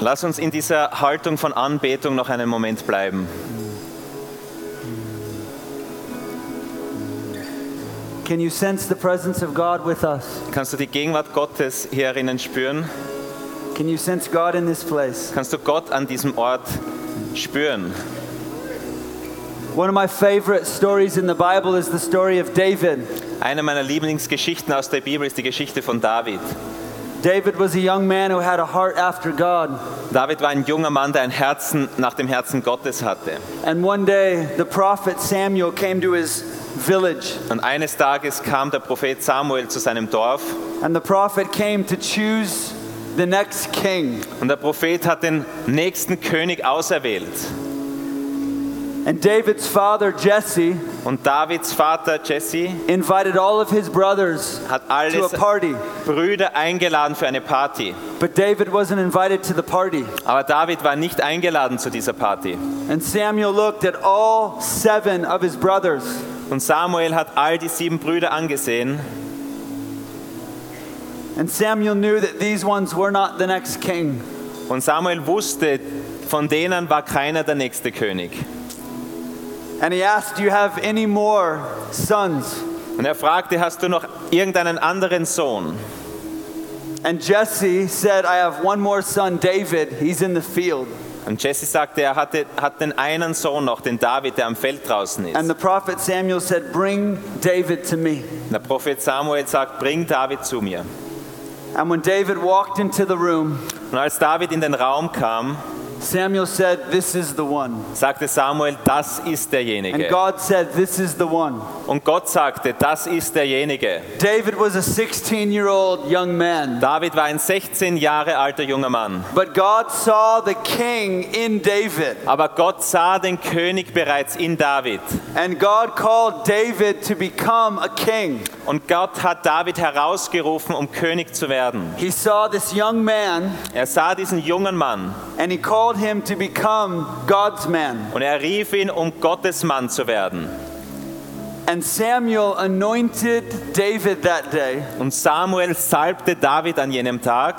Lass uns in dieser Haltung von Anbetung noch einen Moment bleiben. Can you sense the presence of God with us? Kannst du die Gegenwart Gottes hierinnen spüren? Can you sense God in this place? Kannst du Gott an diesem Ort spüren? One of my favorite stories in the Bible is the story of David. Eine meiner Lieblingsgeschichten aus der Bibel ist die Geschichte von David. David was a young man who had a heart after God. David war ein junger Mann, der ein Herzen nach dem Herzen Gottes hatte. And one day, the prophet Samuel came to his village. Und eines Tages kam der Prophet Samuel zu seinem Dorf And the prophet came to choose the next king. und der Prophet hat den nächsten König auserwählt. And David's father, Jesse, Und Davids Vater Jesse invited all of his brothers hat to a alle party. Brüder eingeladen für eine Party. But David wasn't invited to the party. Aber David war nicht eingeladen zu dieser Party. And Samuel looked at all seven of his brothers. Und Samuel hat all die sieben Brüder angesehen And Samuel knew that these ones were not the next king. und Samuel wusste, von denen war keiner der nächste König. And he asked, Do you have any more sons? Und er fragte, hast du noch irgendeinen anderen Sohn? And Jesse said, I have one more son, David. He's in the field. Und Jesse sagte, er hatte, hat den einen Sohn noch, den David, der am Feld draußen ist. And the prophet Samuel said, Bring David to me. Der Prophet Samuel sagt, bring David zu mir. And when David walked into the room, Und als David in den Raum kam, Samuel said, This is the one. sagte Samuel, das ist And derjenige. God said, This is the one. Und Gott sagte, das ist derjenige. David was a 16 year old young man. David war ein 16 Jahre alter junger Mann. But God saw the king in David. Aber Gott sah den König bereits in David. And God called David to become a king. Und Gott hat David herausgerufen, um König zu werden. He saw this young man Er sah diesen jungen Mann and he called him to become God's man. und er rief ihn, um Gottes Mann zu werden. And Samuel anointed David that day. Und Samuel salbte David an jenem Tag.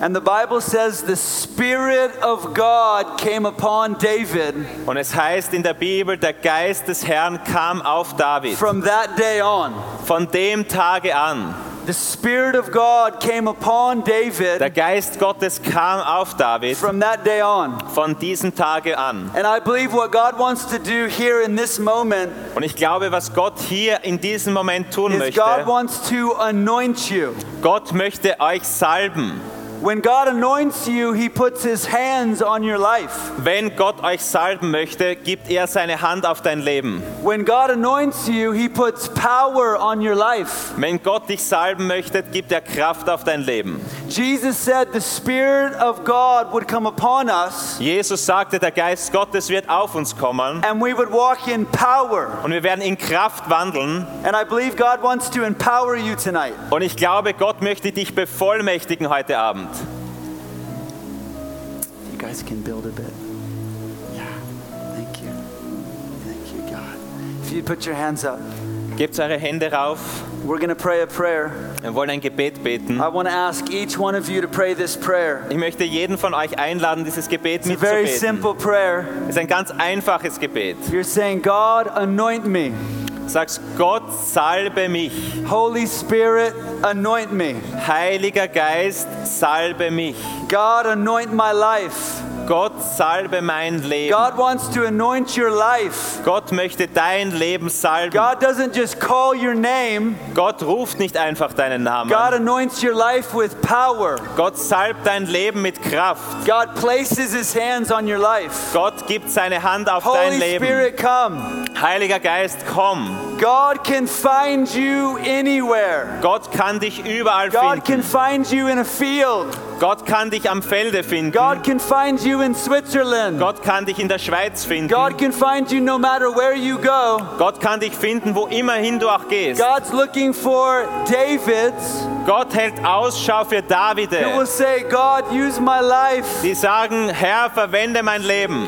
And the Bible says the Spirit of God came upon David Und es heißt in der Bibel, der Geist des Herrn kam auf David. from that day on. Von dem Tage an. The Spirit of God came upon David Der Geist Gottes kam auf David. from that day on. Von diesem Tage an. And I believe what God wants to do here in this moment Und ich glaube, was Gott hier in diesem Moment tun is möchte, God wants to anoint you. Gott möchte euch salben. When God anoints you, He puts His hands on your life. Wenn Gott euch salben möchte, gibt er seine Hand auf dein Leben. When God anoints you, He puts power on your life. Wenn Gott dich salben möchte, gibt er Kraft auf dein Leben. Jesus said the Spirit of God would come upon us Jesus sagte, der Geist Gottes wird auf uns kommen and we would walk in power. und wir werden in Kraft wandeln. And I believe God wants to empower you tonight. Und ich glaube, Gott möchte dich bevollmächtigen heute Abend. You guys can build a bit. Yeah. Thank you. Thank you, God. If you put your hands up, Gebt eure Hände rauf. we're going to pray a prayer. Wir wollen ein Gebet beten. I want to ask each one of you to pray this prayer. Ich möchte jeden von euch einladen, dieses Gebet It's a very simple prayer. Es ist ein ganz einfaches Gebet. You're saying, God, anoint me. Sagst, Gott salbe mich. Holy Spirit, anoint me. Heiliger Geist, salbe mich. God, anoint my life. Gott salbe mein Leben. God wants to anoint your life. Gott möchte dein Leben salben. God doesn't just call your name, Gott ruft nicht einfach deinen Namen. God anoints your life with power. Gott salbt dein Leben mit Kraft. God places his hands on your life. Gott gibt seine Hand auf dein Holy Leben. Spirit, come. Heiliger Geist, komm. God can find you anywhere. Gott kann dich überall God can finden. find you in a field. Gott kann dich am Felde finden. God can find you in Switzerland. Gott kann dich in der Schweiz finden. God can find you no matter where you go. Gott kann dich finden, wo immerhin du auch gehst. God's looking for Davids Gott hält Ausschau für who will Davide, say, God, use my life. die sagen, Herr, verwende mein Leben.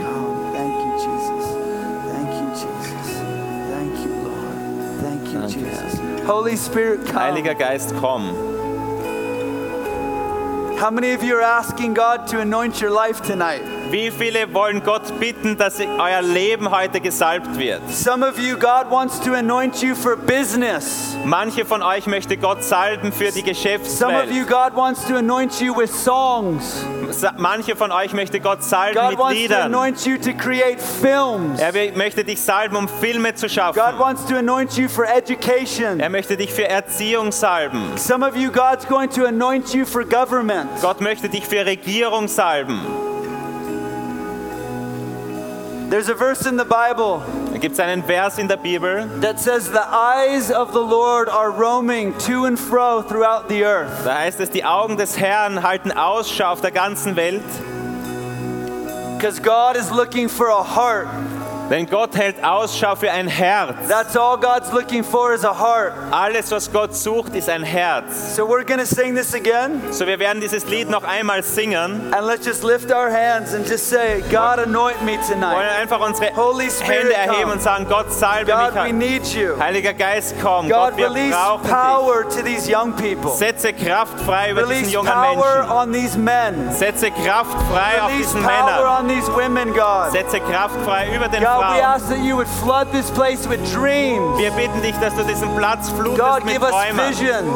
Holy Spirit, come. Heiliger Geist, komm. How many of you are asking God to anoint your life tonight? Wie viele wollen Gott bitten, dass euer Leben heute gesalbt wird? Some of you, God wants to anoint you for business. Manche von euch möchte Gott salben für die Some of you, Geschäftswelt. God wants to anoint you with songs. Manche von euch möchte Gott salben God mit wants to Liedern. anoint you to create films. Er möchte dich salben, um Filme zu schaffen. God wants to anoint you for education. Er möchte dich für Erziehung salben. Some of you, God's going to anoint you for government. Gott möchte dich für Regierung salben. There's a verse in the Bible Da gibt einen Vers in der Bibel, that says, The eyes of the Lord are roaming to and fro throughout the earth. da heißt es, die Augen des Herrn halten Ausschau auf der ganzen Welt, Because God is looking for a heart. Denn Gott hält Ausschau für ein Herz. That's all God's looking for is a heart. Alles, was Gott sucht, ist ein Herz. So we're to sing this again. So, wir werden dieses Lied noch einmal singen. And let's just lift our hands and just say, God, anoint me Wir wollen tonight. einfach unsere Holy Spirit, Hände erheben come. und sagen, Gott salbe God, we mich. need you. Heiliger Geist, komm. God, Gott, wir release brauchen dich. power to these young people. Setze Kraft frei über diesen Release jungen power Menschen. on these men. Setze Kraft frei auf Release diesen power Männern. Setze Kraft frei über den God, we ask that you would flood this place with dreams. Wir bitten dich, dass du diesen Platz flutest God, mit give us Träumen. visions.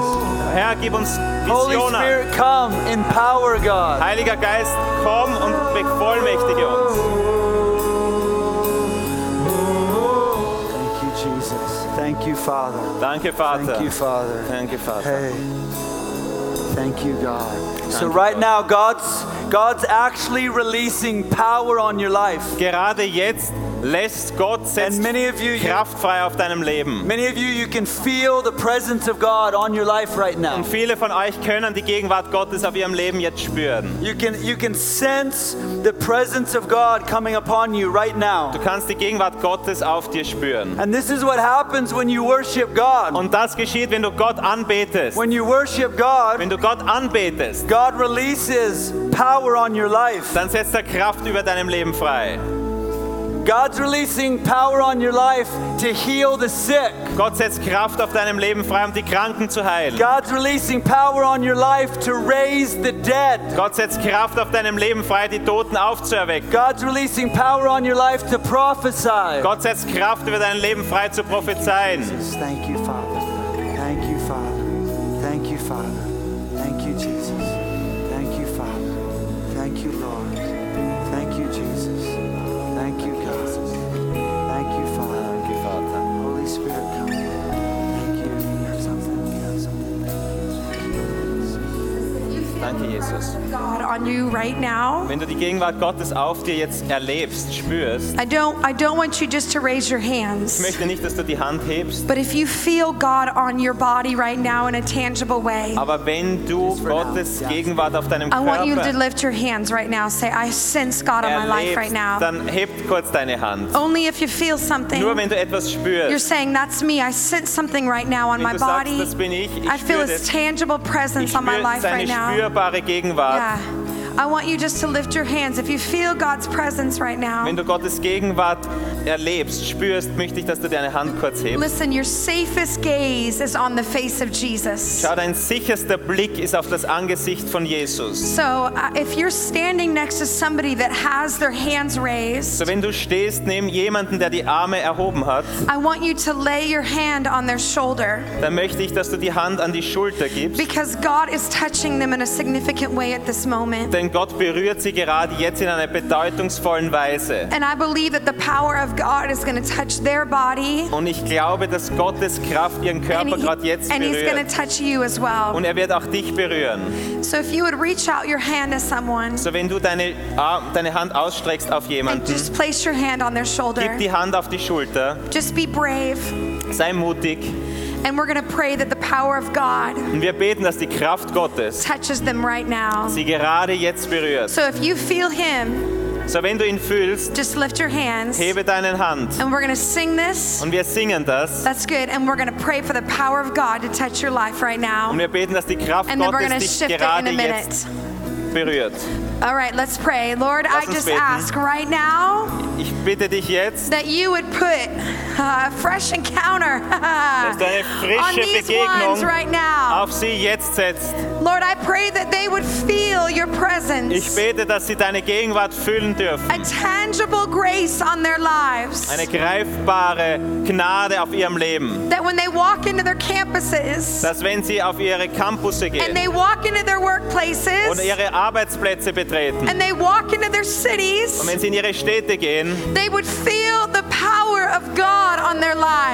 Herr, gib uns Holy Visionen. Spirit, come, empower God. Heiliger Geist, komm und bevollmächtige uns. Thank you, Jesus. Thank you, Father. Danke, Vater. Thank you, Father. Danke, Vater. Hey. Thank you, God. So you, right God. now, God's God's actually releasing power on your life. Gerade jetzt lässt Gott setzt And many of you, you Kraft frei auf deinem Leben. many of you, you can feel the presence of God on your life right now. Und viele von euch können die Gegenwart Gottes auf ihrem Leben jetzt spüren. You can you can sense the presence of God coming upon you right now. Du kannst die Gegenwart Gottes auf dir spüren. And this is what happens when you worship God. Und das geschieht, wenn du Gott anbetest. When you worship God, Wenn du Gott anbetest, God releases power on your life. dann setzt er Kraft über deinem Leben frei. God's releasing power on your life to heal the sick. Gott setzt Kraft auf deinem Leben frei, um die Kranken zu heilen. God's releasing power on your life to raise the dead. Gott setzt Kraft auf deinem Leben frei, die Toten aufzuerwecken. God's releasing power on your life to prophesy. Gott setzt Kraft über dein Leben frei zu prophezeien. Jesus, thank you, Father. Thank you, Father. Thank you, Father. Danke, Jesus. God on you right now. Wenn du die Gegenwart Gottes auf dir jetzt erlebst, spürst, I don't I don't want you just to raise your ich hands. möchte nicht, dass du die Hand hebst, But if you feel God on your body right now in a tangible way, aber wenn du Gottes Gegenwart auf deinem I want you to Körper lift your hands right now. Say, I sense God on my life right erlebst, now. dann hebt kurz deine Hand. Only if you feel something, Nur something. wenn du etwas You're spürst, saying, That's me. I sense something right now on wenn my du sagst, body. das bin ich, ich I feel spüre His das, tangible ich presence on my spüre life seine right now. Spürbare Gegenwart. Yeah. I want you just to lift your hands. If you feel God's presence right now, Wenn du Gottes Gegenwart erlebst, spürst, möchte ich, dass du deine Hand kurz hebst. listen, your safest gaze is on the face of Jesus. Schau, dein sicherster Blick ist auf das Angesicht von Jesus. So, uh, if you're standing next to somebody that has their hands raised, So, wenn du stehst neben jemanden, der die Arme erhoben hat, I want you to lay your hand on their shoulder dann möchte ich, dass du die Hand an die Schulter gibst. because God is touching them in a significant way at this moment. Denn Gott berührt sie gerade jetzt in einer bedeutungsvollen Weise. And I believe that the power of God is going to touch their body Und ich glaube, dass Gottes Kraft ihren Körper gerade jetzt berührt. touch you as well. Und er wird auch dich berühren. So, if you would reach out your hand to someone So, wenn du deine, deine Hand ausstreckst auf and jemanden, just place your hand on their shoulder, gib die Hand auf die Schulter, just be brave. sei mutig. And we're going to pray that the power of God Und wir beten, dass die Kraft Gottes touches them right now. sie gerade jetzt berührt. So, if you feel Him, So, wenn du ihn fühlst, just lift your hands. hebe deine Hand. And we're going to sing this. Und wir singen das. That's good. And we're going to pray for the power of God to touch your life right now. Und wir beten, dass die Kraft And then we're going to Gottes dich shift it in gerade a minute. jetzt berührt. All right, let's pray. Lord, I Lass just beten. ask right now Ich bitte dich jetzt, that you would put a fresh encounter dass du eine on frische these ones Begegnung right now. auf sie jetzt setzt. Lord, I pray that they would feel your Ich presence, bete, dass sie deine Gegenwart füllen dürfen. a tangible grace on their lives. Eine greifbare Gnade auf ihrem Leben. That when they walk into their campuses Dass wenn sie auf ihre Campusse and gehen they walk into their und workplaces ihre Arbeitsplätze betreten. Und wenn sie in ihre Städte gehen, they would feel the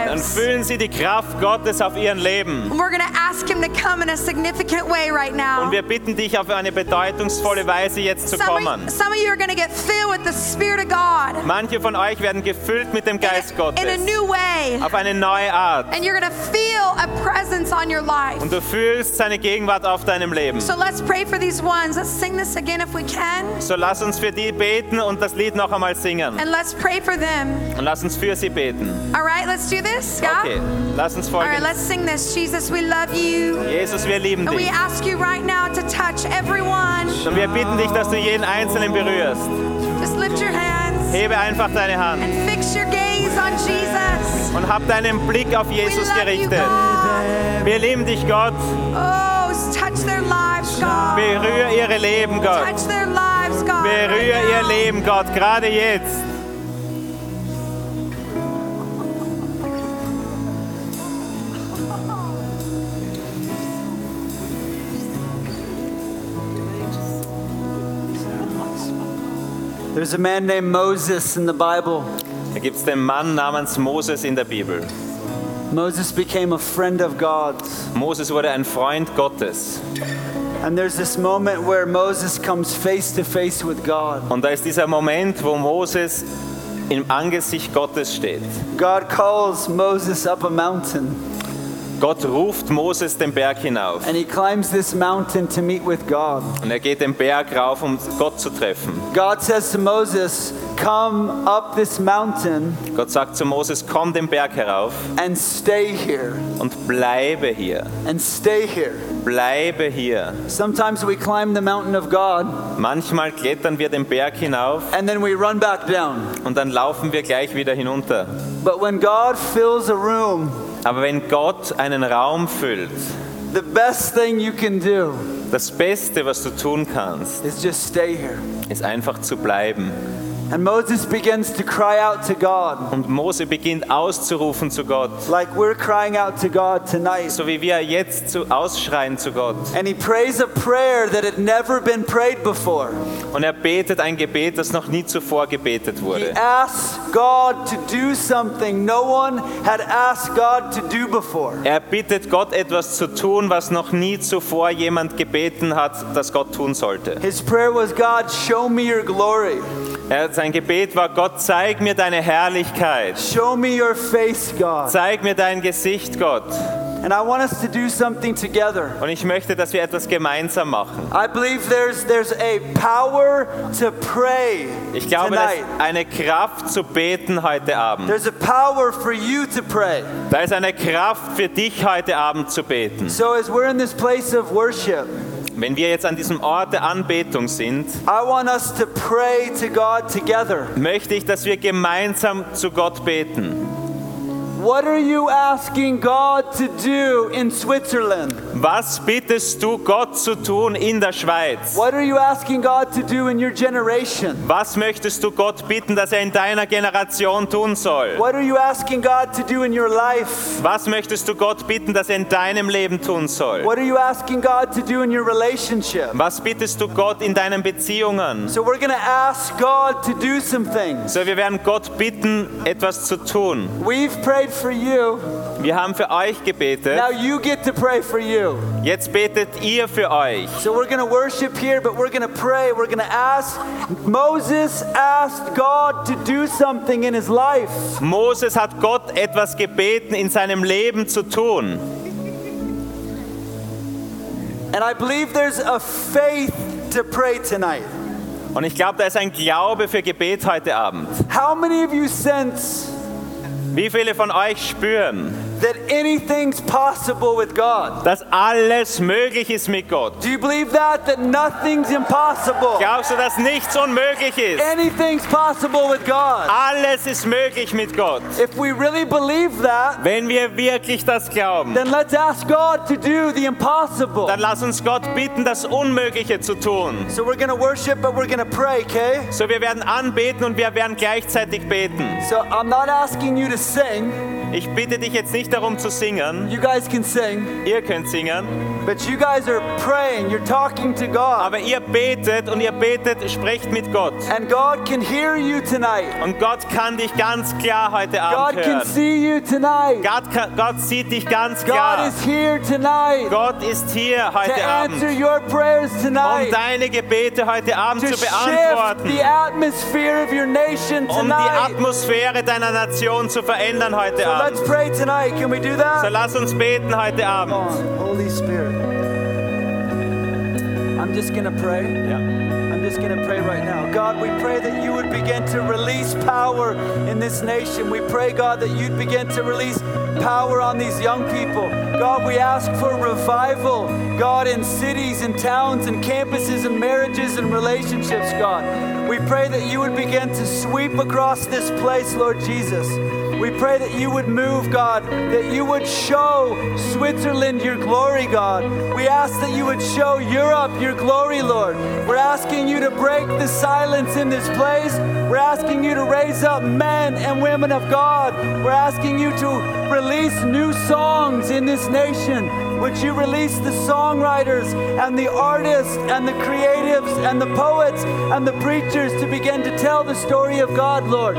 dann lives. fühlen sie die Kraft Gottes auf ihren Leben. And we're going to ask Him to come in a significant way right now. Und wir bitten dich auf eine bedeutungsvolle Weise jetzt zu kommen. of, some of you are going to get filled with the Spirit of God Manche von euch werden gefüllt mit dem Geist in a Gottes new way. auf eine neue Art. And you're going to feel a presence on your life. Und du fühlst seine Gegenwart auf deinem Leben. So let's pray for these ones. Let's sing this again if we can. So lass uns für die beten und das Lied noch einmal singen. And let's pray for them. Und lass uns für sie beten. All right, let's do this. Yeah? Okay, lass uns All right, folgen. let's sing this. Jesus, we love you. Jesus, wir lieben And we dich. ask you right now to touch everyone. Und wir bitten dich, dass du jeden Einzelnen berührst. Just lift your hands Hebe einfach deine Hand and fix your gaze on Jesus. und hab deinen Blick auf Jesus you, gerichtet. Wir lieben dich, Gott. Oh, touch their lives, God. Berühr ihre Leben, Gott. Touch their lives, God. right Berühr ihr. Leben, Gott, gerade jetzt. There's a man named Moses in the Bible. Da gibt es den Mann namens Moses in der Bibel. Moses became a friend of God. Moses wurde ein Freund Gottes. And there's this moment where Moses comes face to face with God. Und da ist dieser Moment, wo Moses im Angesicht Gottes steht. God calls Moses up a mountain, Gott ruft Moses den Berg hinauf. and he climbs this mountain to meet with God. Und er geht den Berg rauf, um Gott zu treffen. God says to Moses, Come up this mountain Gott sagt zu Moses, komm den Berg herauf and stay here, und bleibe hier. and stay here. Bleibe hier. Sometimes we climb the mountain of God Manchmal klettern wir den Berg hinauf and then we run back down. und dann laufen wir gleich wieder hinunter. But when God fills a room, Aber wenn Gott einen Raum füllt, the best thing you can do das Beste, was du tun kannst, is just stay here. ist einfach zu bleiben. And Moses begins to cry out to God, Und Mose beginnt auszurufen zu Gott, like we're crying out to God tonight. so wie wir jetzt zu ausschreien zu Gott. And he prays a prayer that had never been prayed before. Und er betet ein Gebet, das noch nie zuvor gebetet He wurde. asks God to do something no one had asked God to do before. Er bittet Gott etwas zu tun, was noch nie zuvor jemand gebeten hat, dass Gott tun sollte. His prayer was, God, show me your glory. Er, sein Gebet war, Gott, zeig mir deine Herrlichkeit. Show me your face, God. Zeig mir dein Gesicht, Gott. And I want us to do something together. Und ich möchte, dass wir etwas gemeinsam machen. I believe there's, there's a power to pray Ich glaube, da ist tonight. eine Kraft zu beten heute Abend. There's a power for you to pray. Da ist eine Kraft für dich heute Abend zu beten. So as we're in this place of worship, Wenn wir jetzt an diesem Ort der Anbetung sind, I want us to pray to God together. möchte ich, dass wir gemeinsam zu Gott beten. What are you asking God to do in Switzerland? Was bittest du Gott zu tun in der Schweiz? What are you asking God to do in your generation? Was möchtest du Gott bitten, dass er in deiner Generation tun soll? What are you asking God to do in your life? Was möchtest du Gott bitten, dass er in deinem Leben tun soll? What are you asking God to do in your relationship? Was bittest du Gott in deinen Beziehungen? So we're going to ask God to do some things. So, wir werden Gott bitten, etwas zu tun. We've prayed for you. Wir haben für euch gebetet. Now you get to pray for you. Jetzt betet ihr für euch. So we're going to worship here, but we're going to pray. We're going to ask. Moses asked God to do something in his life. Moses hat Gott etwas gebeten, in seinem Leben zu tun. And I believe there's a faith to pray tonight. Und ich glaube, da ist ein Glaube für Gebet heute Abend. How many of you sense Wie viele von euch spüren, that anything's possible with God. dass alles möglich ist mit Gott. Do you believe that? That nothing's impossible. Glaubst du, dass nichts unmöglich ist? Anything's possible with God. Alles ist möglich mit Gott. If we really believe that, Wenn wir wirklich das glauben, then let's ask God to do the impossible. dann lass uns Gott bitten, das Unmögliche zu tun. So we're going to worship, but we're going to pray, okay? So, wir werden anbeten und wir werden gleichzeitig beten. So I'm not asking you to sing. Ich bitte dich jetzt nicht darum zu singen. You guys can sing, Ihr könnt singen. but you guys are praying. You're talking to God. Aber ihr betet und ihr betet, sprecht mit Gott. And God can hear you tonight. Und Gott kann dich ganz klar heute Abend God can hören. see you tonight. Gott, kann, Gott sieht dich ganz God klar. is here tonight Gott ist hier to heute answer Abend, your prayers um tonight. deine Gebete heute Abend To zu shift beantworten. the atmosphere of your nation Um die tonight. Atmosphäre deiner Nation zu verändern heute So let's pray tonight. Can we do that? So lass uns beten heute Come Abend. on, Holy Spirit. I'm just going to pray. I'm just going to pray right now. God, we pray that you would begin to release power in this nation. We pray, God, that you'd begin to release power on these young people. God, we ask for revival, God, in cities and towns and campuses and marriages and relationships, God. We pray that you would begin to sweep across this place, Lord Jesus. We pray that you would move, God, that you would show Switzerland your glory, God. We ask that you would show Europe your glory, Lord. We're asking you to break the silence in this place. We're asking you to raise up men and women of God. We're asking you to release new songs in this nation. Would you release the songwriters and the artists and the creatives and the poets and the preachers to begin to tell the story of God, Lord?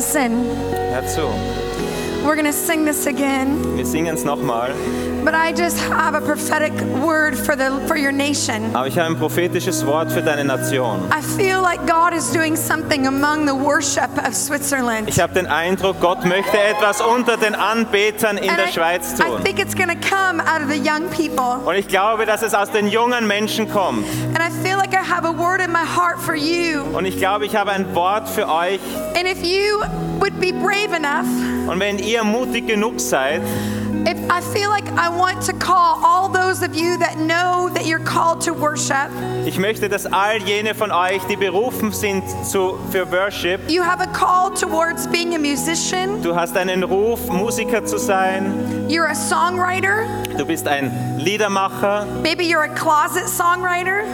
Listen, Hör zu. we're going to sing this again, Wir singen es nochmal. But I just have a prophetic word for the for your nation. Aber ich habe ein prophetisches Wort für deine Nation. I feel like God is doing something among the worship of Switzerland. Ich habe den Eindruck, Gott möchte etwas unter den Anbetern in And der I, Schweiz I tun. think it's going to come out of the young people. Und ich glaube, dass es aus den jungen Menschen kommt. And I feel like I have a word in my heart for you. Und ich glaube, ich habe ein Wort für euch. And if you would be brave enough, Und wenn ihr mutig genug seid, I feel like I want to call all those of you that know that you're called to worship, ich möchte, dass all jene von euch, die berufen sind zu, für Worship, you have a call towards being a musician, du hast einen Ruf, Musiker zu sein, you're a songwriter, du bist ein Liedermacher. maybe you're a closet songwriter,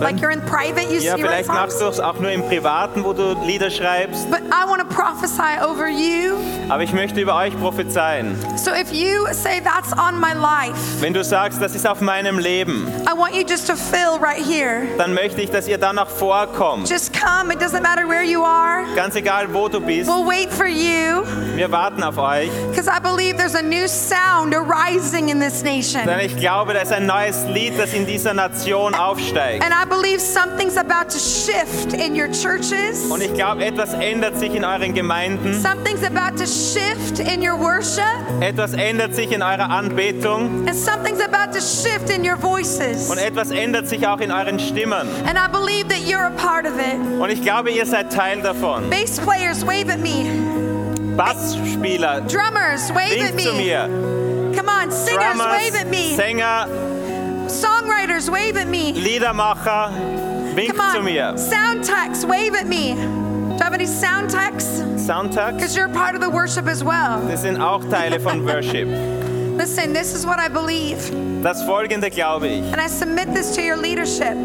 like you're in private, you, Ja, write vielleicht machst du es auch nur im Privaten, wo du Lieder schreibst. But I want to prophesy over you. Aber ich möchte über euch prophezeien. So if you say that's on my life, Wenn du sagst, das ist auf meinem Leben, I want you just to fill right here. dann möchte ich, dass ihr danach vorkommt. Just come. It doesn't matter where you are. Ganz egal, wo du bist, We'll wait for you wir warten auf euch. because I believe there's a new sound arising in this nation. Denn ich glaube, da ist ein neues Lied, das in dieser Nation aufsteigt. And I believe something's about to shift in your churches. Und ich glaube, etwas ändert sich in euren Gemeinden. Something's about to shift in your worship. Etwas ändert sich in eurer Anbetung. And something's about to shift in your voices. Und etwas ändert sich auch in euren Stimmen. And I believe that you're a part of it. Und ich glaube, ihr seid Teil davon. Bass players, wave at me. Bassspieler, Drummers, wave at winkt zu me. mir. Come on, singers, wave at Drummers, me. Sänger, Songwriters, wave at me. Liedermacher, winkt Come zu on, mir. sound techs, wave at me. Do I have any sound techs? Soundtag, Because you're part of the worship as well. das sind auch Teile von Worship. Listen, this is what I believe. Das folgende glaube ich. And I submit this to your leadership.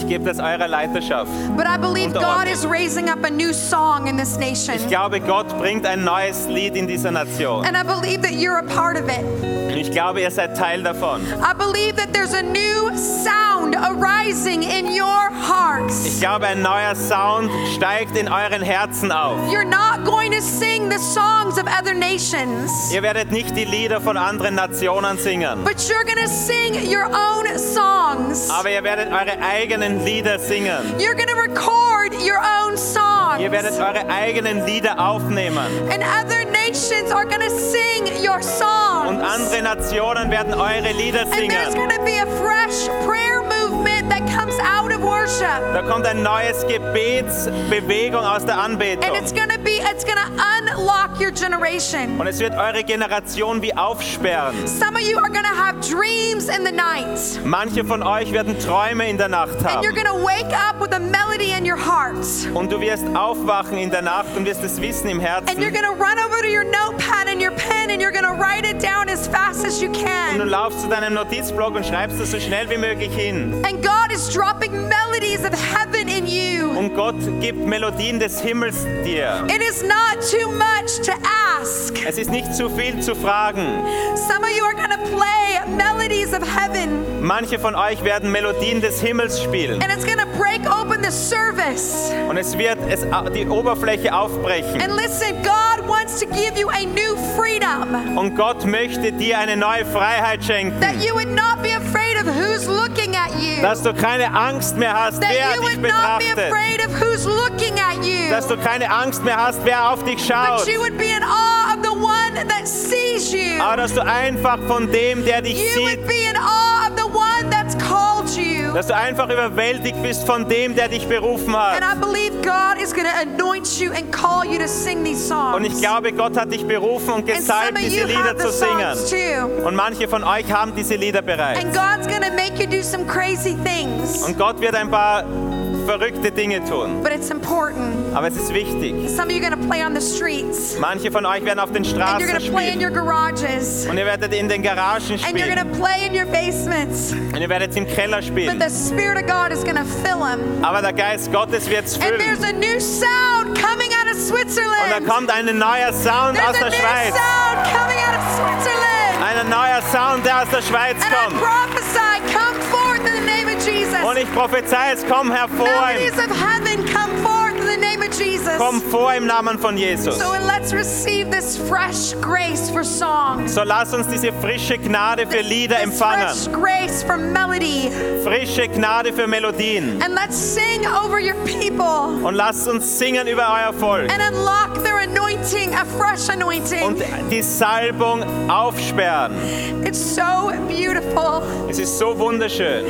Ich gebe das eurer Leiterschaft. But I believe God is raising up a new song in this nation. Ich glaube, Gott bringt ein neues Lied in dieser Nation. And I believe that you're a part of it. Ich glaube, ihr seid Teil davon. I believe that there's a new sound arising in your Ich hearts. glaube, ein neuer Sound steigt in euren Herzen auf. You're not going to sing the songs of other nations, Ihr werdet nicht die Lieder von anderen Nationen singen, but you're going to sing your own songs. aber ihr werdet eure eigenen Lieder singen. You're going to record your own songs. Ihr werdet eure eigenen Lieder aufnehmen. And other nations are going to sing your songs. Und andere Nationen werden eure Lieder singen. And there's going to be a fresh prayer movement that comes out of worship. Da kommt ein neues Gebetsbewegung aus der Anbetung. And it's gonna be, it's gonna unlock your generation. Und es wird eure Generation wie aufsperren. Some of you are gonna have dreams in the night. Manche von euch werden Träume in der Nacht And you're haben. gonna wake up with a melody in your heart. Und du wirst aufwachen in der Nacht und wirst es wissen im And you're Herzen. gonna run over to your notepad and your pen and you're gonna write it down as fast as you Und du can. laufst zu deinem Notizblock und schreibst es so schnell wie möglich hin. And God is dropping melodies of heaven in you. Und Gott gibt Melodien des Himmels dir. It is not too much to ask. Es ist nicht zu viel zu fragen. Some of you are gonna play melodies of heaven Manche von euch werden Melodien des Himmels spielen. and it's gonna break open the service. Und es wird es, die Oberfläche aufbrechen. And listen, God wants to give you a new freedom Und Gott möchte dir eine neue Freiheit schenken. that you would not be afraid of who's looking. Dass du keine Angst mehr hast, wer dich betrachtet. afraid of who's looking at you. Dass du keine Angst mehr hast, wer auf dich schaut. Aber dass du einfach von dem, der dich You would sieht, be in awe of the one that's called you. dass du einfach überwältigt bist von dem, der dich berufen And hat. I believe God is going to anoint you and call you to sing these songs. Und ich glaube, Gott hat dich berufen und gesalbt, of diese Lieder zu singen. Und manche von euch haben diese Lieder bereits. And to make you do some crazy things. Und Gott wird ein paar verrückte Dinge tun. But it's important. Aber es ist wichtig. Some of you are play on the streets. Manche von euch werden auf den And you're Straßen to play in spielen. your garages. Und ihr werdet in den Garagen And you're spielen. play in your basements. Und ihr werdet im Keller But spielen. the Spirit of God is fill them. Aber der Geist Gottes wird es And füllen. there's a new sound coming out of Und da Switzerland. kommt ein neuer Sound There's aus a der new Schweiz. sound coming out of Switzerland. Neuer Sound, der aus der Schweiz kommt. Und ich prophezei, es komm hervor. Komm vor im Namen von Jesus. So let's receive this fresh grace for song. So lass uns diese frische Gnade für Lieder empfangen. fresh grace for melody. Frische Gnade für Melodien. And let's sing over your people Und lasst uns singen über euer Volk. and unlock their anointing, a fresh Und die Salbung aufsperren. It's so beautiful. Es ist so wunderschön.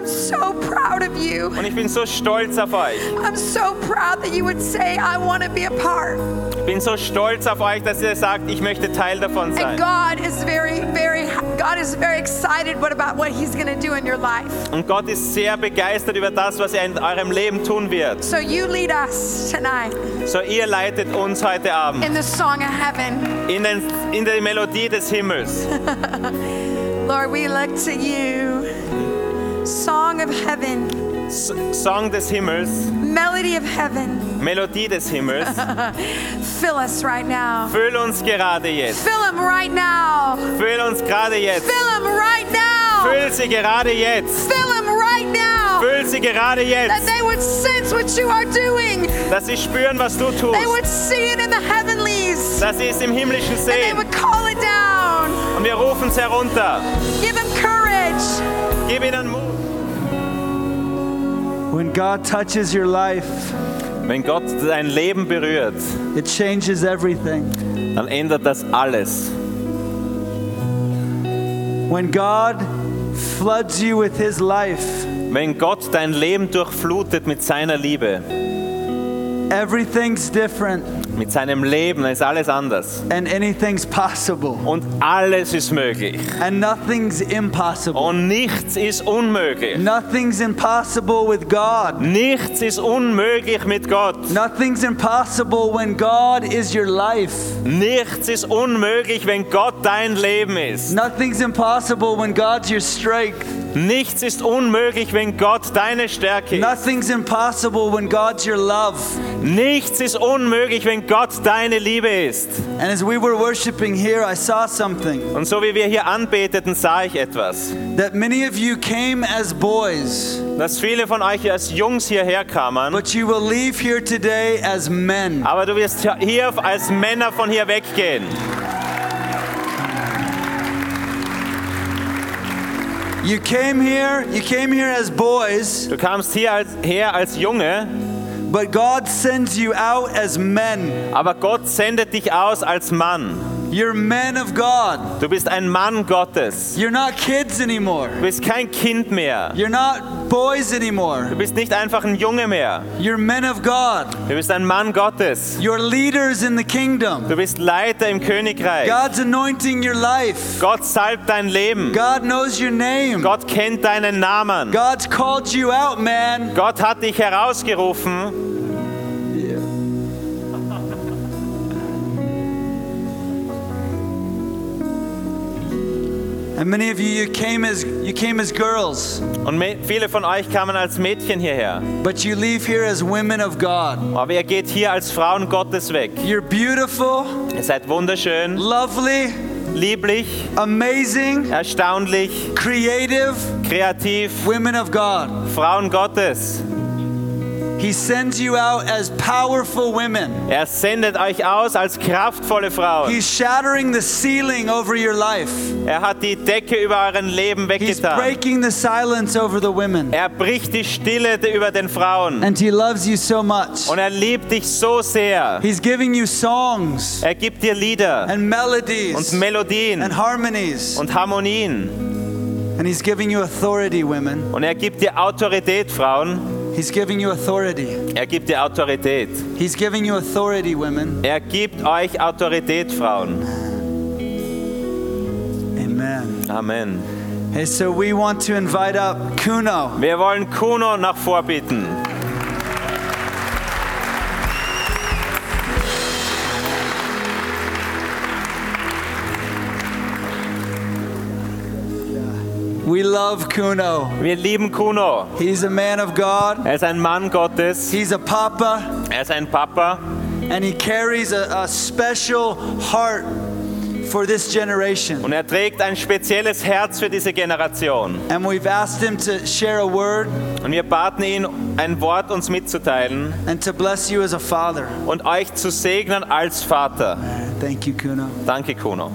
I'm so proud of you. Und ich bin so stolz auf euch. I'm so proud that you would say, I want to be a part. Ich bin so stolz auf euch, dass ihr sagt, ich möchte Teil davon sein. And. God is very, very, God is very excited what about what He's going to do in your life. Und Gott ist sehr begeistert über das, was er in eurem Leben tun wird. So you lead us tonight So ihr leitet uns heute Abend in the song of heaven. in, den, in die Melodie des Himmels. Lord, we look to you. Song of heaven, S Song des Himmels, melody of heaven. Melodie des Himmels. Fill us right now. Füll uns gerade jetzt. Fill them right now. Füll uns gerade jetzt. Fill them right now. Füll sie gerade jetzt. Fill them right now. Füll sie gerade That jetzt. they would sense what you are doing. Dass sie spüren, was du They tust. would see it in the heavenlies. Dass sie es im Himmlischen And they sehen. would call it down. Und wir rufen es herunter. Give them courage. When God touches your life, Wenn Gott dein Leben berührt, it changes everything. dann ändert das alles. When God floods you with His life, Wenn Gott dein Leben durchflutet mit seiner Liebe, everything's different mit seinem Leben, ist alles anders. and anything's possible. Und alles ist möglich. And nothing's impossible. Und nichts ist unmöglich. Nothing's impossible with God. Nichts ist unmöglich mit Gott. Nothing's impossible when God is your life. Nichts ist unmöglich, wenn Gott dein Leben ist. Nothing's impossible when God's your strength. Nichts ist unmöglich, wenn Gott deine Stärke ist. Nothing's impossible when God's your love. Nichts ist unmöglich, wenn Gott deine Liebe ist. And as we were worshiping here, I saw something Und so wie wir hier anbeteten, sah ich etwas. that many of you came as boys, Dass viele von euch als Jungs hierher kamen, but you will leave here today as men. aber du wirst hier als Männer von hier weggehen. You came here, you came here as boys, Du kamst hier als, her als Junge, but God sends you out as men. aber Gott sendet dich aus als Mann. You're men of God. Du bist ein Mann Gottes. You're not kids anymore. Du bist kein Kind mehr. You're not boys anymore. Du bist nicht einfach ein Junge mehr. You're men of God. Du bist ein Mann Gottes. You're leaders in the kingdom. Du bist Leiter im Königreich. God's anointing your life. Gott salbt dein Leben. God knows your name. Gott kennt deinen Namen. God's called you out, man. Gott hat dich herausgerufen. Und viele von euch kamen als Mädchen hierher. but you leave here as women of God. Aber ihr geht hier als Frauen Gottes weg. You're beautiful, Ihr seid wunderschön, lovely, lieblich, amazing, erstaunlich, creative kreativ. women of God. Frauen Gottes. He sends you out as powerful women. Er sendet euch aus als kraftvolle Frauen. He's shattering the ceiling over your life. Er hat die Decke über euren Leben He's weggetan. breaking the silence over the women. Er bricht die Stille über den Frauen. And he loves you so much. Und er liebt dich so sehr. He's giving you songs Er gibt dir Lieder and melodies und Melodien and harmonies. und Harmonien. And he's giving you authority, women. Und er gibt dir Autorität, Frauen. He's giving you authority. Er gibt dir Autorität. He's giving you authority, women. Er gibt euch Autorität, Frauen. Amen. Amen. Hey, so we want to invite up Kuno. Wir wollen Kuno nach vorbitten. We love Kuno. Wir lieben Kuno. He's a man of God. Er ist ein Mann Gottes. He's a papa, Er ist ein Papa. and he carries a, a special heart for this generation. Und er trägt ein spezielles Herz für diese Generation. And we've asked him to share a word Und wir baten ihn, ein Wort uns mitzuteilen and to bless you as a father. und euch zu segnen als Vater. Thank you, Kuno. Danke, Kuno.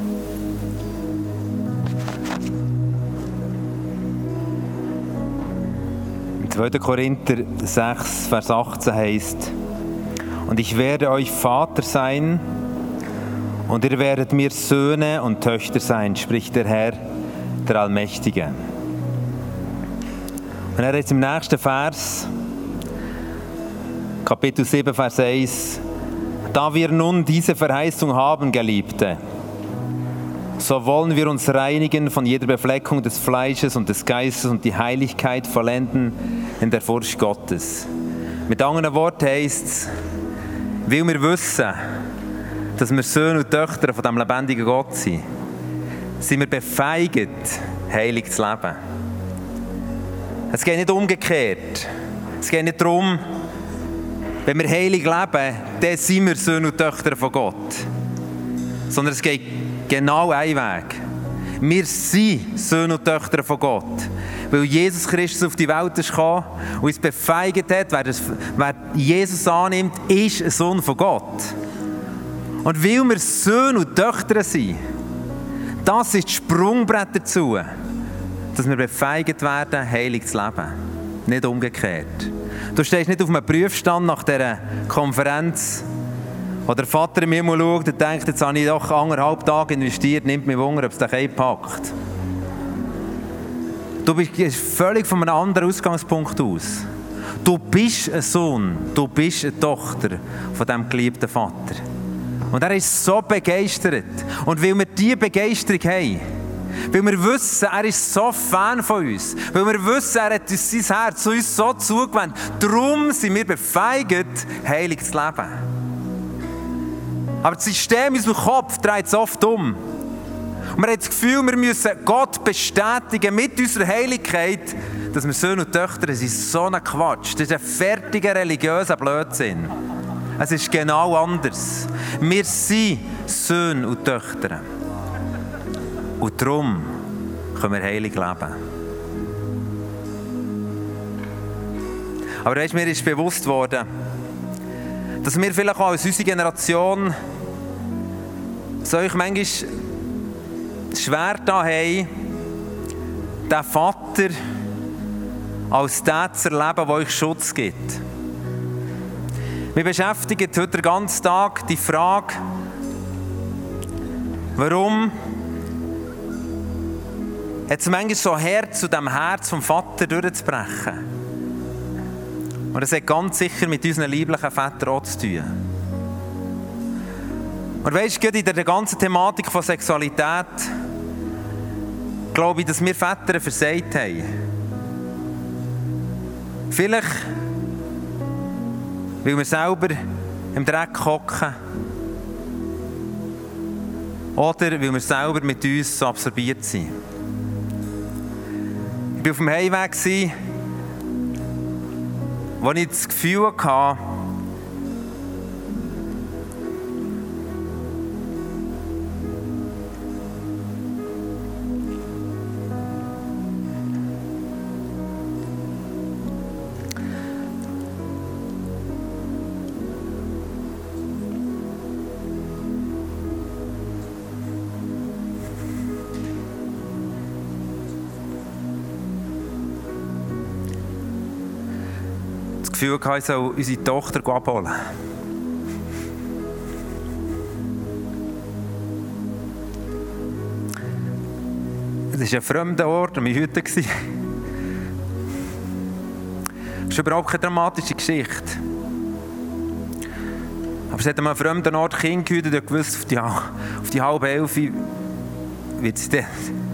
2. Korinther 6, Vers 18 heißt: Und ich werde euch Vater sein, und ihr werdet mir Söhne und Töchter sein, spricht der Herr, der Allmächtige. Und er jetzt im nächsten Vers, Kapitel 7, Vers 1, da wir nun diese Verheißung haben, Geliebte, so wollen wir uns reinigen von jeder Befleckung des Fleisches und des Geistes und die Heiligkeit vollenden in der Furcht Gottes. Mit anderen Worten heisst es, weil wir wissen, dass wir Söhne und Töchter von dem lebendigen Gott sind, sind wir befeigt, heilig zu leben. Es geht nicht umgekehrt. Es geht nicht darum, wenn wir heilig leben, dann sind wir Söhne und Töchter von Gott. Sondern es geht genau ein Weg. Wir sind Söhne und Töchter von Gott. Weil Jesus Christus auf die Welt gekommen und uns befeigt hat, wer, das, wer Jesus annimmt, ist ein Sohn von Gott. Und weil wir Söhne und Töchter sind, das ist das Sprungbrett dazu, dass wir befeigt werden, heilig zu leben. Nicht umgekehrt. Du stehst nicht auf einem Prüfstand nach dieser Konferenz, wo der Vater in mir schaut und denkt, jetzt habe ich doch anderthalb Tage investiert, nimmt mich Wunder, ob es dich packt. Du bist völlig von einem anderen Ausgangspunkt aus. Du bist ein Sohn, du bist eine Tochter von diesem geliebten Vater. Und er ist so begeistert. Und weil wir diese Begeisterung haben, weil wir wissen, er ist so Fan von uns, weil wir wissen, er hat uns sein Herz zu uns so zugewandt, darum sind wir befeigt, heilig zu leben. Aber das System in unserem Kopf dreht es oft um. Und wir haben das Gefühl, wir müssen Gott bestätigen mit unserer Heiligkeit, dass wir Söhne und Töchter sind. So ein Quatsch. Das ist ein fertiger religiöser Blödsinn. Es ist genau anders. Wir sind Söhne und Töchter. Und darum können wir heilig leben. Aber weißt, mir ist bewusst worden, dass wir vielleicht auch als unsere Generation solch manchmal schwer da haben, den Vater als den zu erleben, der euch Schutz gibt. Wir beschäftigen heute den ganzen Tag die Frage, Warum es manchmal so Herz zu dem Herz vom Vater durchzubrechen? Und das hat ganz sicher mit unseren lieblichen Vätern auch zu tun. Und weißt du, in der ganzen Thematik von Sexualität, glaube ich, dass wir Väter versagt haben. Vielleicht, weil wir selber im Dreck hocken. Oder weil wir selber mit uns so absorbiert sind. Ich war auf dem Heimweg, wo ich das Gefühl hatte, Gefühl hatte, ich soll unsere Tochter abholen. Es war ein fremder Ort, meine Hütte. Es ist überhaupt keine dramatische Geschichte. Aber es hat an einem fremden Ort Kind gehütet und gewusst, auf die, auf die halbe Elf wird sie dann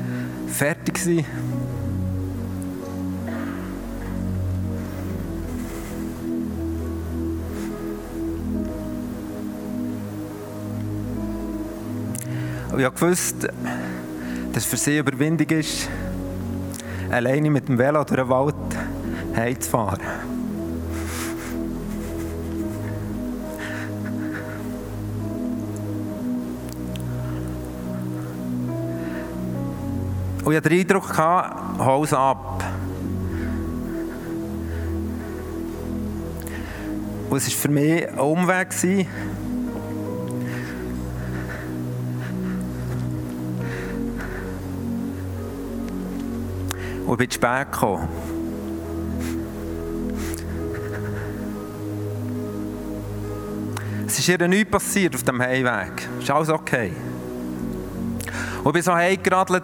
fertig sein. Und ich wusste, dass es für sie Überwindung ist, alleine mit dem Velo durch den Wald heimzufahren. Und ich hatte den Eindruck, Haus ab. Und es war für mich ein Umweg. Und ich bin zu spät gekommen. Es ist ihr nichts passiert auf dem Heimweg. Ist alles okay. Und ich bin so heimgeradelt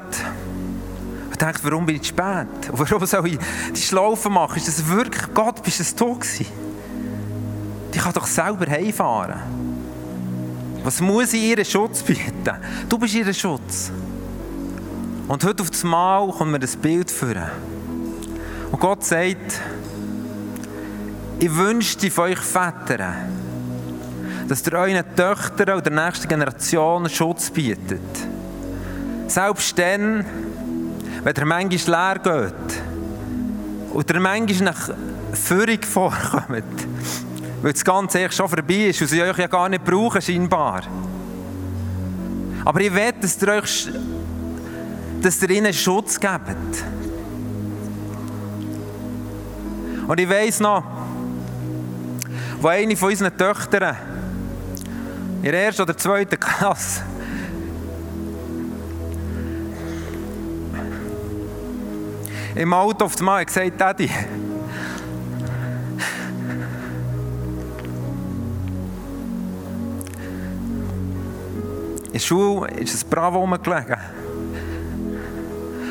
und dachte, warum bin ich zu spät? Und warum soll ich die Schlaufe machen? Ist das wirklich, Gott, bist du du gewesen? Die kann doch selber heimfahren. Was muss ich ihren Schutz bieten? Du bist ihren Schutz. Und heute auf das Mal kommt mir das Bild führen. Und Gott sagt, ich wünschte von euch Vätern, dass ihr euren Töchtern und der nächsten Generation Schutz bietet. Selbst dann, wenn ihr manchmal leer geht und ihr manchmal nach Führung vorkommt, weil das Ganze eigentlich schon vorbei ist und sie euch ja gar nicht brauchen, scheinbar. Aber ich will, dass ihr euch dass ihr ihnen Schutz gebt. Und ich weiss noch, wo eine von unseren Töchtern in der ersten oder zweiten Klasse im Auto auf einmal gesagt Daddy, in der Schule ist ein Bravo rumgelegen.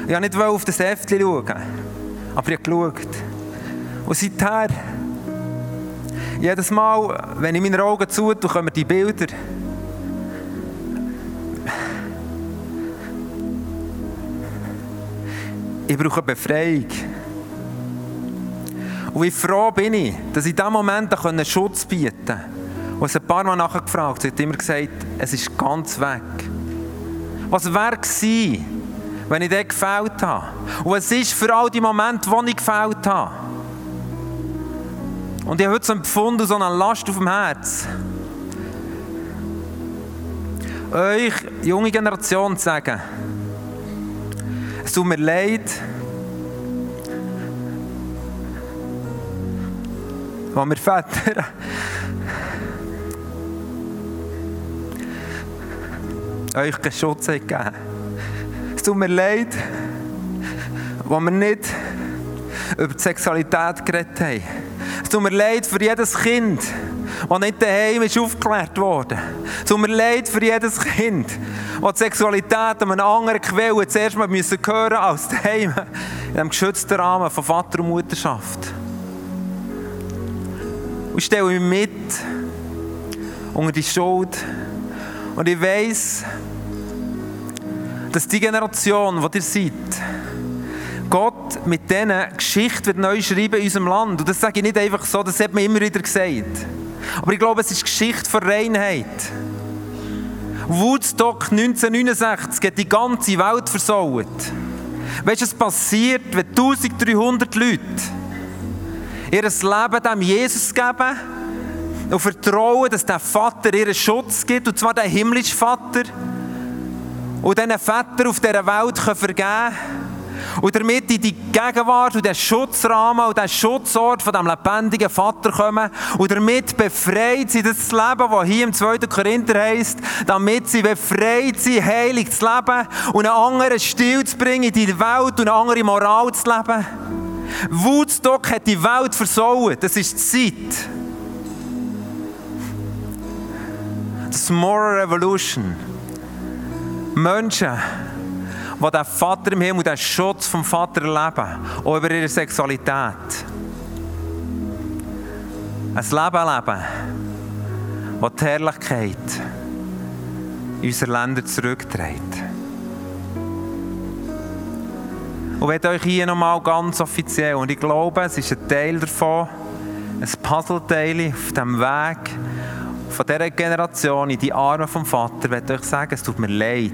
Ich wollte nicht auf das Heftchen schauen, aber ich habe geschaut. Und seither, jedes Mal, wenn ich meine Augen zutue, kommen die Bilder. Ich brauche Befreiung. Und wie froh bin ich, dass ich in diesem Moment einen Schutz bieten konnte. Und es ein paar Mal nachgefragt, sie hat immer gesagt, es ist ganz weg. Was wäre gewesen, wenn ich dort gefällt habe? Und was ist für all die Momente, wo ich gefällt habe? Und ich habe heute so empfunden, so eine Last auf dem Herz. Euch, junge Generation, zu sagen, es tut mir leid, wo wir Väter euch keinen Schutz gegeben Es tut mir leid, wo wir nicht über die Sexualität geredet haben. Es tut mir leid für jedes Kind, das nicht daheim ist aufgeklärt worden. Es tut mir leid für jedes Kind, das die Sexualität an einer anderen Quelle zuerst mal müssen hören als daheim, in diesem geschützten Rahmen von Vater und Mutterschaft. Und stelle mich mit unter die Schuld. Und ich weiß, dass die Generation, die ihr seid, Gott mit diesen Geschichten wird neu schreiben in unserem Land. Und das sage ich nicht einfach so, das hat man immer wieder gesagt. Aber ich glaube, es ist Geschichte von Reinheit. Woodstock 1969 hat die ganze Welt versaut. Weißt du, was passiert, wenn 1300 Leute ihr Leben dem Jesus geben und vertrauen, dass der Vater ihren Schutz gibt, und zwar der himmlische Vater, und diesen Väter auf dieser Welt vergeben können und damit in die Gegenwart und den Schutzrahmen und den Schutzort von dem lebendigen Vater kommen und damit befreit sie das Leben, das hier im 2. Korinther heisst, damit sie befreit sind, heilig zu leben und einen anderen Stil zu bringen in die Welt und eine andere Moral zu leben. Woodstock hat die Welt versaut. Das ist die Zeit. Das Moral Revolution. Menschen, die den Vater im Himmel, den Schutz vom Vater erleben, auch über ihre Sexualität. Ein Leben leben, das die Herrlichkeit in unsere Länder zurückträgt. Und ich euch hier nochmal ganz offiziell, und ich glaube, es ist ein Teil davon, ein Puzzleteil auf dem Weg von dieser Generation in die Arme vom Vater, ich euch sagen, es tut mir leid.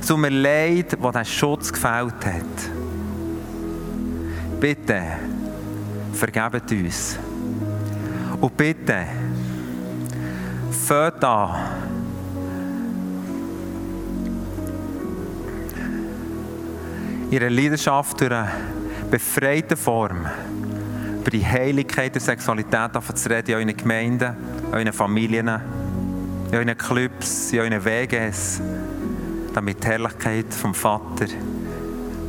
Es tut mir leid, wo der Schutz gefällt hat. Bitte, vergebt uns. Und bitte, fängt an, ihre Leidenschaft durch eine befreite Form über die Heiligkeit der Sexualität zu reden in euren Gemeinden, in euren Familien, in euren Clubs, in euren WGs, damit die Herrlichkeit vom Vater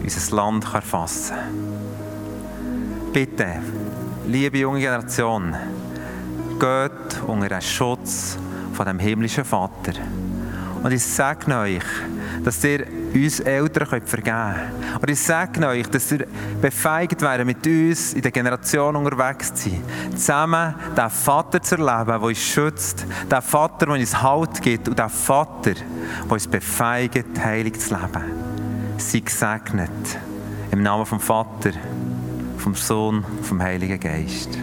unser Land erfassen kann. Bitte, liebe junge Generation, geht unter den Schutz von dem himmlischen Vater. Und ich sage euch, dass ihr uns Eltern könnt vergeben könnt. Und ich sage euch, dass ihr befeigt wären, mit uns in der Generation unterwegs zu sein. Zusammen den Vater zu erleben, der uns schützt. Den Vater, der uns Halt gibt. Und den Vater, der uns befeigt, heilig zu leben. Sei gesegnet. Im Namen vom Vater, vom Sohn, vom Heiligen Geist.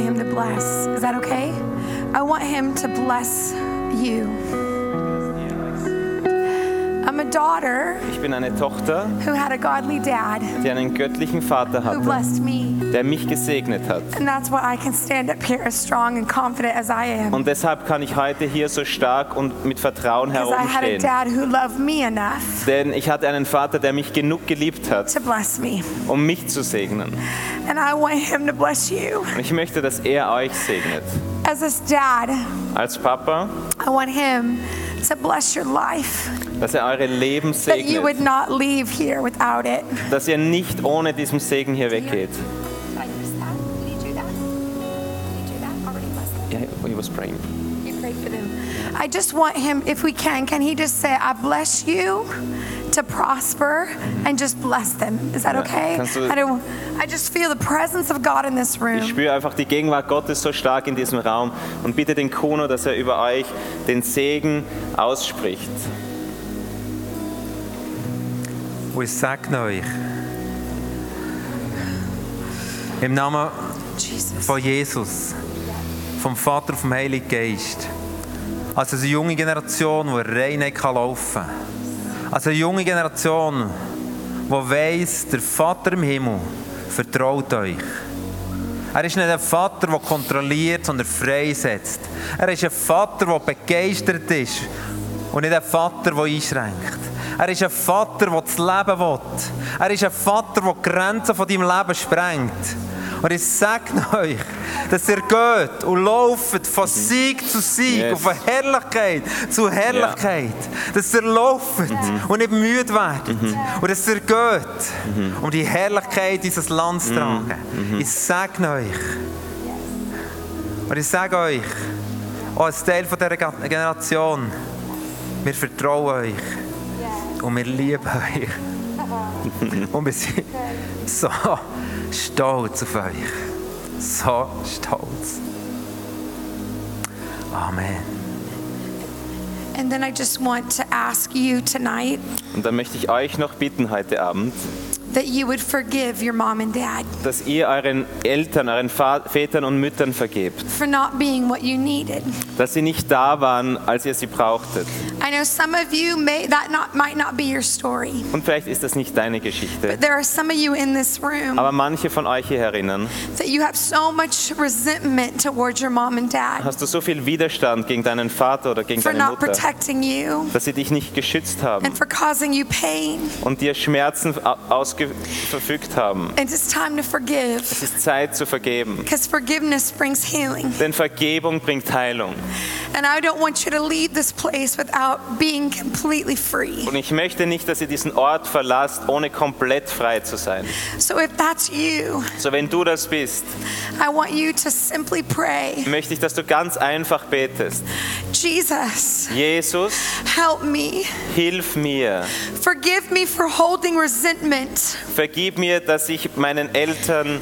Him to bless. Is that okay? I want him to bless you. Daughter Ich bin eine Tochter, who had a godly dad die einen göttlichen Vater who hatte, blessed me. der mich gesegnet hat. And that's why I can stand up here as strong and confident as I am. Und deshalb kann ich heute hier so stark und mit Vertrauen Because I had a herumstehen. dad who loved me enough Denn ich hatte einen Vater, der mich genug geliebt hat, to bless me. um mich zu segnen. And I want him to bless you. Und ich möchte, dass er euch segnet. As his dad, Als Papa, I want him to bless your life. dass er eure Leben That you would not leave here without it. Dass ihr nicht ohne diesen Segen hier weggeht. Did I miss that? You do that? Did you do that? Already blessed them. Yeah, he was praying. You prayed for them. I just want him, if we can, can he just say, I bless you to prosper and just bless them? Is that okay? I, don't, I just feel the presence of God in this Ich room. spüre einfach die Gegenwart Gottes so stark in diesem Raum und bitte den Kuno, dass er über euch den Segen ausspricht. Und ich sage euch, im Namen Jesus. von Jesus, vom Vater und vom Heiligen Geist, als eine junge Generation, die Reinheit kann laufen kann, als eine junge Generation, die weiss, der Vater im Himmel vertraut euch. Er ist nicht ein Vater, der kontrolliert, sondern freisetzt. Er ist ein Vater, der begeistert ist und nicht ein Vater, der einschränkt. Er ist ein Vater, der das Leben will. Er ist ein Vater, der die Grenzen von deinem Leben sprengt. Und ich segne euch, dass ihr geht und lauft von Sieg zu Sieg Yes. und von Herrlichkeit zu Herrlichkeit. Dass ihr lauft und nicht müde werdet. Und dass ihr geht, um die Herrlichkeit dieses Landes zu tragen. Ich segne euch. Und ich sage euch, auch als Teil von dieser Generation, wir vertrauen euch und wir lieben euch. Und wir sind so stolz auf euch. So stolz. Amen. And then I just want to ask you tonight Und dann möchte ich euch noch bitten heute Abend, that you would forgive your mom and dad dass ihr euren Eltern, euren Vätern und Müttern vergebt, for not being what you needed. dass sie nicht da waren, als ihr sie brauchtet. I know some of you may that not might not be your story. Und vielleicht ist das nicht deine Geschichte, But there are some of you in this room aber manche von euch hier herinnen, that you have so much resentment towards your mom and dad hast du so viel Widerstand gegen deinen Vater oder gegen for deine not protecting you dass sie dich nicht geschützt haben and for causing you pain. und dir Schmerzen au- ausgefügt haben. And it's time to forgive Es ist Zeit zu vergeben, because forgiveness brings healing. denn Vergebung bringt Heilung. And I don't want you to leave this place without being completely free. Und ich möchte nicht, dass ihr diesen Ort verlasst, ohne komplett frei zu sein. So if that's you, So wenn du das bist, I want you to simply pray, möchte ich, dass du ganz einfach betest. Jesus, Jesus, help me. hilf mir. Forgive me for holding resentment Vergib mir, dass ich meinen Eltern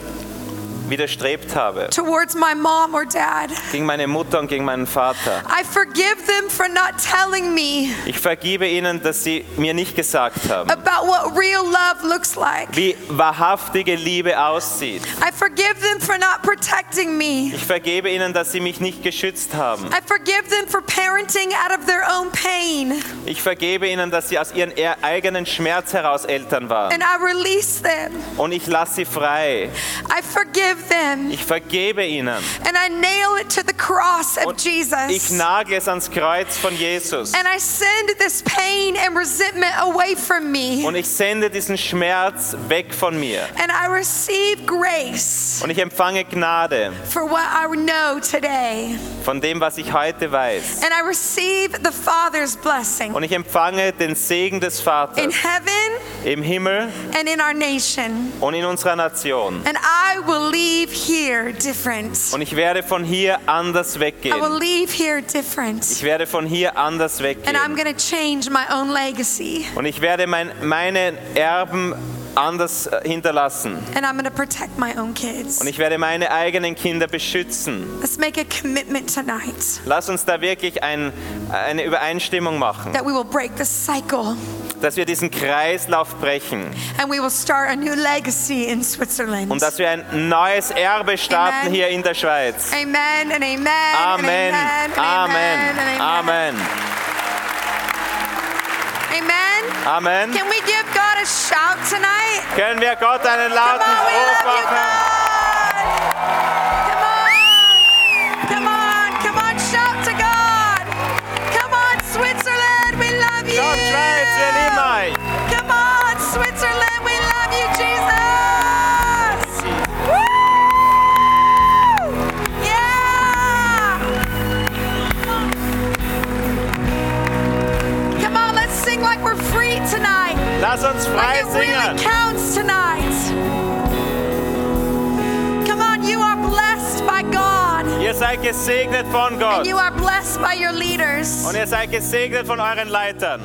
widerstrebt habe. towards my mom or dad. Gegen meine Mutter und gegen meinen Vater. I forgive them for not telling me Ich vergebe ihnen, dass sie mir nicht gesagt haben, about what real love looks like. wie wahrhaftige Liebe aussieht. I forgive them for not protecting me. Ich vergebe ihnen, dass sie mich nicht geschützt haben. I forgive them for parenting out of their own pain. Ich vergebe ihnen, dass sie aus ihrem eher eigenen Schmerz heraus Eltern waren. And I release them. Und ich lasse sie frei. I forgive them. Ich vergebe ihnen. And I nail it to the cross of Und ich Jesus. nagle es ans Kreuz von Jesus. And I send this pain and resentment away from me. Und ich sende diesen Schmerz weg von mir. And I receive grace Und ich empfange Gnade for what I know today. von dem, was ich heute weiß. And I receive the Father's blessing Und ich empfange den Segen des in heaven im Himmel and in our nation. und in unserer Nation. And I will leave here different. Und ich werde von hier anders I will weggehen. leave here different. Ich werde von hier anders And I'm weggehen. going to change my own legacy. Und ich werde mein, meine Erben anders äh, hinterlassen. And I'm going to protect my own kids. Und ich werde meine eigenen Kinder beschützen. Let's make a commitment tonight Lass uns da wirklich ein, eine Übereinstimmung machen, that we will break the cycle dass wir diesen Kreislauf brechen and we will start a new legacy in Switzerland. und dass wir ein neues Erbe starten Amen. hier in der Schweiz. Amen and amen. and Amen. amen, and Amen. and Amen. Amen. Amen. Can we give God a shout tonight? Können wir Gott einen lauten Ruf machen? Lass uns frei Like it really counts tonight. Come on, you are blessed by God. Ihr seid gesegnet von Gott And you are blessed by your leaders. und ihr seid gesegnet von euren Leitern.